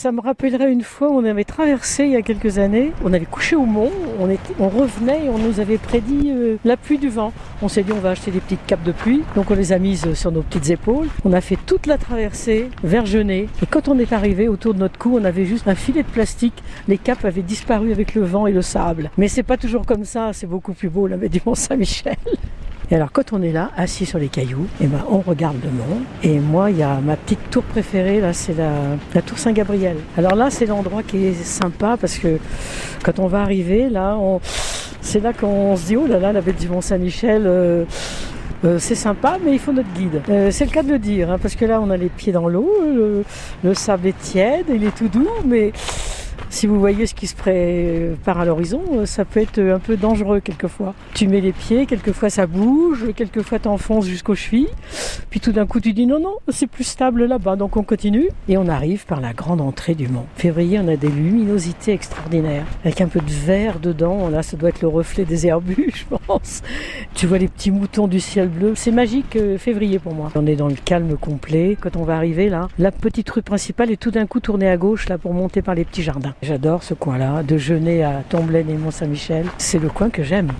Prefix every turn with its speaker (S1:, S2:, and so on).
S1: Ça me rappellerait une fois, on avait traversé il y a quelques années, on avait couché au mont, on, revenait et on nous avait prédit euh, la pluie du vent. On s'est dit on va acheter des petites capes de pluie, donc on les a mises sur nos petites épaules. On a fait toute la traversée vers Genet et quand on est arrivé autour de notre cou, on avait juste un filet de plastique. Les capes avaient disparu avec le vent et le sable. Mais c'est pas toujours comme ça, c'est beaucoup plus beau la baie du Mont-Saint-Michel. Et alors quand on est là, assis sur les cailloux, et ben, on regarde le mont. Et moi, il y a ma petite tour préférée, là, c'est la, tour Saint-Gabriel. Alors là, c'est l'endroit qui est sympa parce que quand on va arriver, là, on... c'est là qu'on se dit, oh là là, la baie du Mont-Saint-Michel. Euh... Euh, c'est sympa, mais il faut notre guide. Euh, c'est le cas de le dire, hein, parce que là, on a les pieds dans l'eau, le, le, sable est tiède, il est tout doux, mais si vous voyez ce qui se prépare à l'horizon, ça peut être un peu dangereux quelquefois. Tu mets les pieds, quelquefois ça bouge, quelquefois t'enfonces jusqu'aux chevilles, puis tout d'un coup tu dis non, non, c'est plus stable là-bas, donc on continue, et on arrive par la grande entrée du mont. Février, on a des luminosités extraordinaires, avec un peu de vert dedans, là ça doit être le reflet des herbus, je pense. Tu vois les petits moutons du ciel bleu, c'est magique euh, février pour moi. On est dans le calme complet, quand on va arriver là, la petite rue principale est tout d'un coup tournée à gauche là pour monter par les petits jardins. J'adore ce coin-là, de Genet à Tomblaine et Mont-Saint-Michel. C'est le coin que j'aime.